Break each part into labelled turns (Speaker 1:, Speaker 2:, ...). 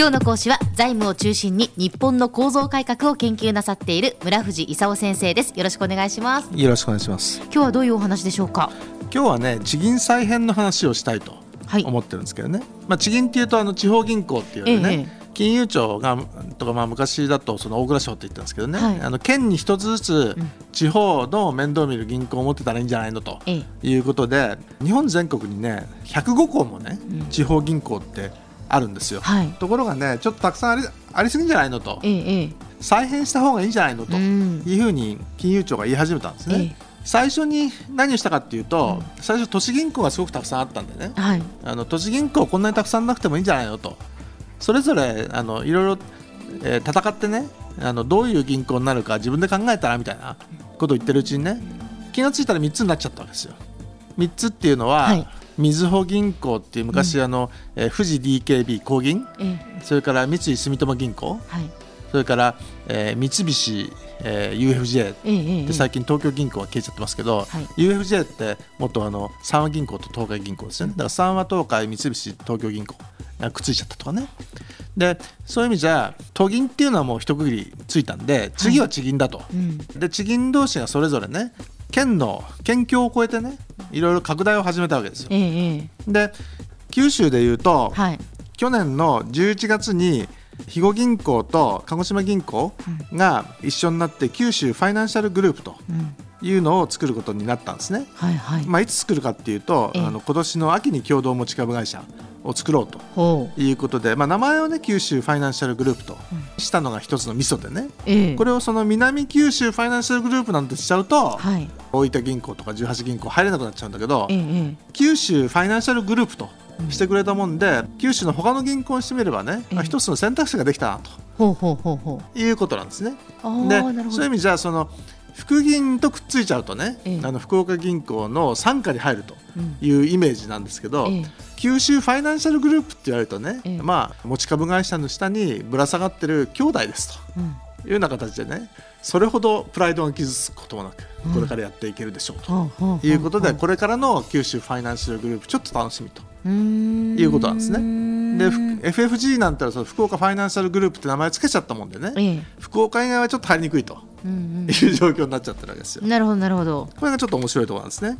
Speaker 1: 今日の講師は財務を中心に日本の構造改革を研究なさっている村藤勲先生です。よろしくお願いします。
Speaker 2: よろしくお願いします。
Speaker 1: 今日はどういうお話でしょうか？
Speaker 2: 今日はね地銀再編の話をしたいと思ってるんですけどね、はい、まあ地銀っていうとあの地方銀行っていうね、ええ。金融庁がとかまあ昔だとその大蔵省って言ったんですけどね、はい、あの県に一つずつ地方の面倒見る銀行を持ってたらいいんじゃないのということで、日本全国にね105校もね、地方銀行ってあるんですよ、はい、ところがねちょっとたくさんありありすぎんじゃないのと、ええ、再編した方がいいんじゃないのというふうに金融庁が言い始めたんですね。え最初に何をしたかっていうと、うん、最初都市銀行がすごくたくさんあったんでね、はい、あの都市銀行こんなにたくさんなくてもいいんじゃないのと。それぞれあのいろいろ、えー、戦ってねあのどういう銀行になるか自分で考えたらみたいなことを言ってるうちにね気が付いたら3つになっちゃったわけですよ。3つっていうのは、はいみずほ銀行っていう昔、あの、えー、富士 DKB 工銀、それから三井住友銀行、はい、それから、えー、三菱、えー、UFJ で最近東京銀行は消えちゃってますけど、はい、UFJ って元あの三和銀行と東海銀行ですよね。だから三和東海三菱東京銀行がくっついちゃったとかね。でそういう意味じゃ都銀っていうのはもう一区切りついたんで次は地銀だと、はいうん、で地銀同士がそれぞれね県の県境を越えてねいろいろ拡大を始めたわけですよ。ええ、で九州でいうと、はい、去年の11月に肥後銀行と鹿児島銀行が一緒になって九州ファイナンシャルグループというのを作ることになったんですね。はいはい。まあ、いつ作るかっていうと、あの今年の秋に共同持ち株会社を作ろうということで、まあ、名前をね九州ファイナンシャルグループとしたのが一つのミソでね、えこれをその南九州ファイナンシャルグループなんてしちゃうと、はい、大分銀行とか十八銀行入れなくなっちゃうんだけど、え、九州ファイナンシャルグループとしてくれたもんで、九州の他の銀行にしてみればね、まあ、一つの選択肢ができたなということなんですね。でそういう意味じゃその福銀とくっついちゃうとね、ええ、あの福岡銀行の傘下に入るというイメージなんですけど、え、九州ファイナンシャルグループって言われるとね、まあ、持ち株会社の下にぶら下がってる兄弟ですと。うん。いうような形でねそれほどプライドが傷つくこともなくこれからやっていけるでしょうということでこれからの九州ファイナンシャルグループちょっと楽しみと。いうことなんですね。で FFG なんてその福岡ファイナンシャルグループって名前つけちゃったもんでね、福岡以外はちょっと入りにくいと。いう状況になっちゃってるわけですよ。
Speaker 1: なるほどなるほど。
Speaker 2: これがちょっと面白いところなんですね。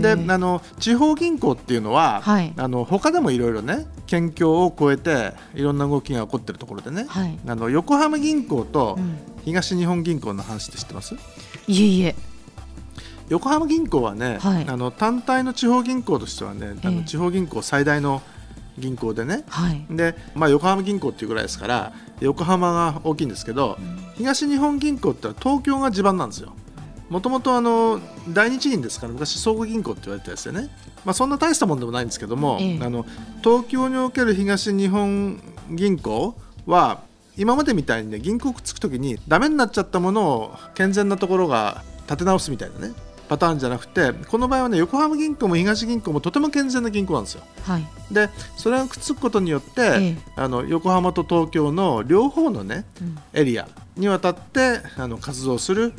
Speaker 2: であの地方銀行っていうのは、はい、あの他でもいろいろね県境を越えていろんな動きが起こってるところでね、はい、あの横浜銀行と東日本銀行の話って知ってます、
Speaker 1: いえいえ。
Speaker 2: 横浜銀行はね、はい、あの単体の地方銀行としてはね、あの地方銀行最大の銀行でね、はい、でまあ、横浜銀行っていうぐらいですから横浜が大きいんですけど、うん、東日本銀行って東京が地盤なんですよ。もともと第二地銀ですから昔総合銀行って言われてたですよね、まあ、そんな大したもんでもないんですけども、ええ、あの東京における東日本銀行は今までみたいにね銀行くっつく時にダメになっちゃったものを健全なところが立て直すみたいなねパターンじゃなくてこの場合はね横浜銀行も東銀行もとても健全な銀行なんですよ。はい、でそれがくっつくことによって、ええ、あの横浜と東京の両方のね、うん、エリアにわたってあの活動する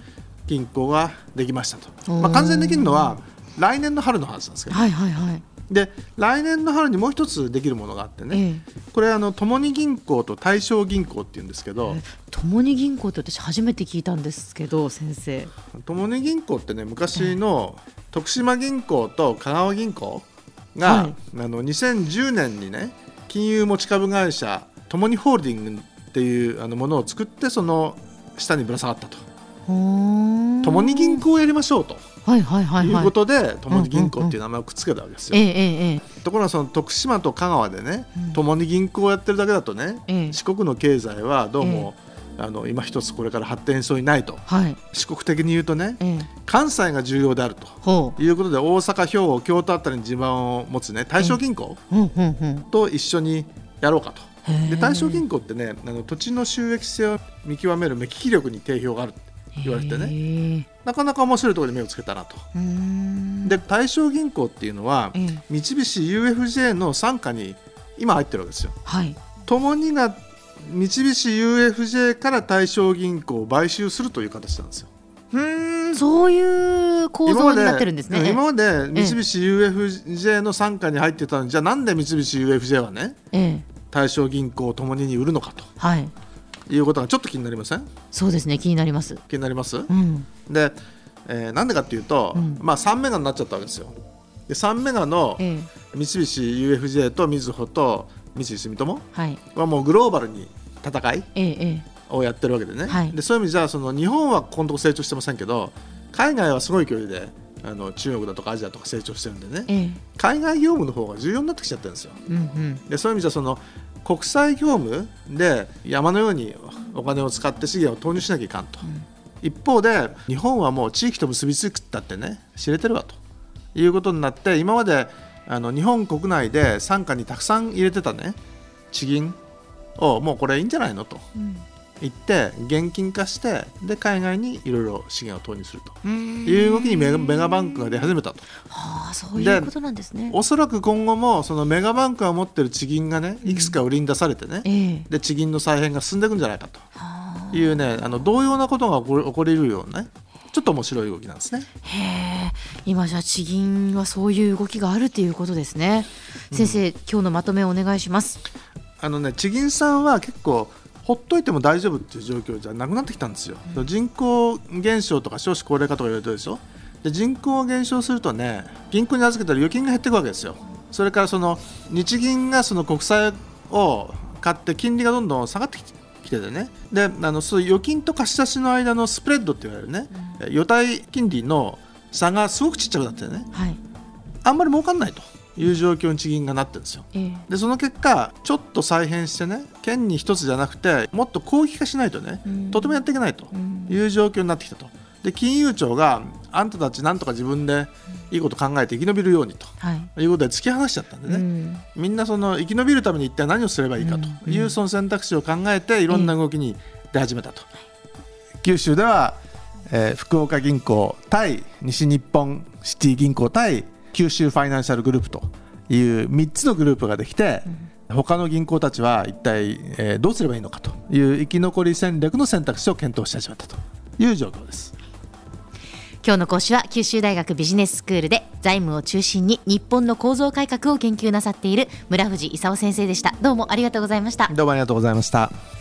Speaker 2: 銀行ができましたと。まあ、完全できるのは来年の春の話なんですけど、はいはいはい、で来年の春にもう一つできるものがあってね、ええ、これあの共に銀行と大正銀行っていうんですけど。
Speaker 1: 共に銀行って私初めて聞いたんですけど先生。
Speaker 2: 共に銀行ってね昔の徳島銀行と香川銀行が、はい、あの2010年にね金融持ち株会社共にホールディングっていうあのものを作ってその下にぶら下がったと。共に銀行をやりましょうと。はいはいはい、い。うことで共に銀行っていう名前をくっつけたわけですよ。ところがその徳島と香川でね、共に銀行をやってるだけだとね、四国の経済はどうも、あの今一つこれから発展しそうにないと、はい、四国的に言うとね、関西が重要であるということで大阪兵庫京都あたりに地盤を持つね大正銀行と一緒にやろうかと。で大正銀行ってねあの土地の収益性を見極める目利き力に定評がある言われてね。なかなか面白いところに目をつけたなと。で大正銀行っていうのは、三菱 UFJ の傘下に今入ってるわけですよ。はい、共にが三菱 UFJ から大正銀行を買収するという形なんですよ。
Speaker 1: うんそういう構造になってるんですね。
Speaker 2: 今まで三菱 UFJ の傘下に入ってたのじゃあなんで三菱 UFJ はね、ええ、対象銀行を共に売るのかと、はい、いうことがちょっと気になりません？
Speaker 1: そうですね気になります。
Speaker 2: 気になります、うん、で、えー、なんでかっていうと、うん、まあ3メガになっちゃったわけですよ。で3メガの三菱 UFJ とみずほと三井住友はもうグローバルに戦いをやってるわけでね、はい、でそういう意味じゃその日本はこのとこ成長してませんけど海外はすごい距離であの中国だとかアジアとか成長してるんでね、ええ、海外業務の方が重要になってきちゃってるんですよ。うんうん、でそういう意味じゃその国際業務で山のようにお金を使って資源を投入しなきゃいかんと、うん、一方で日本はもう地域と結びつくったってね知れてるわということになって今まであの日本国内で傘下にたくさん入れてたね地銀をもうこれいいんじゃないのと、うん行って現金化してで海外にいろいろ資源を投入すると。いう動きにメガメガバンクが出始めたと。
Speaker 1: はあ、そういうことなんですね。
Speaker 2: おそらく今後もそのメガバンクが持ってる地銀がねいくつか売りに出されてね、うん、で地銀の再編が進んでいくんじゃないかと。いうねあの同様なことが起こりるようなねちょっと面白い動きなんですね。
Speaker 1: へえ、今じゃ地銀はそういう動きがあるということですね。先生、うん、今日のまとめをお願いします。
Speaker 2: あのね、地銀さんは結構ほっといても大丈夫っていう状況じゃなくなってきたんですよ、うん、人口減少とか少子高齢化とか言われてるでしょ？で人口が減少するとね銀行に預けたら預金が減っていくわけですよ。それからその日銀がその国債を買って金利がどんどん下がってきててね。であのそう預金と貸し出しの間のスプレッドって言われるね、うん、預貸金利の差がすごくちっちゃくなってね、はい、あんまり儲かんないと。いう状況に地銀がなってるんですよ。でその結果ちょっと再編してね県に一つじゃなくてもっと広域化しないとね、とてもやっていけないという状況になってきたと。で金融庁があんたたちなんとか自分でいいこと考えて生き延びるようにと、はい、いうことで突き放しちゃったんでね、うん、みんなその生き延びるために一体何をすればいいかと。いうその選択肢を考えていろんな動きに出始めたと。九州では、えー、福岡銀行対西日本シティ銀行対九州ファイナンシャルグループという3つのグループができて、うん、他の銀行たちは一体、えー、どうすればいいのかという生き残り戦略の選択肢を検討し始めたという状況です。
Speaker 1: 今日の講師は九州大学ビジネススクールで財務を中心に日本の構造改革を研究なさっている村藤勲先生でした。どうもありがとうございました。
Speaker 2: どうもありがとうございました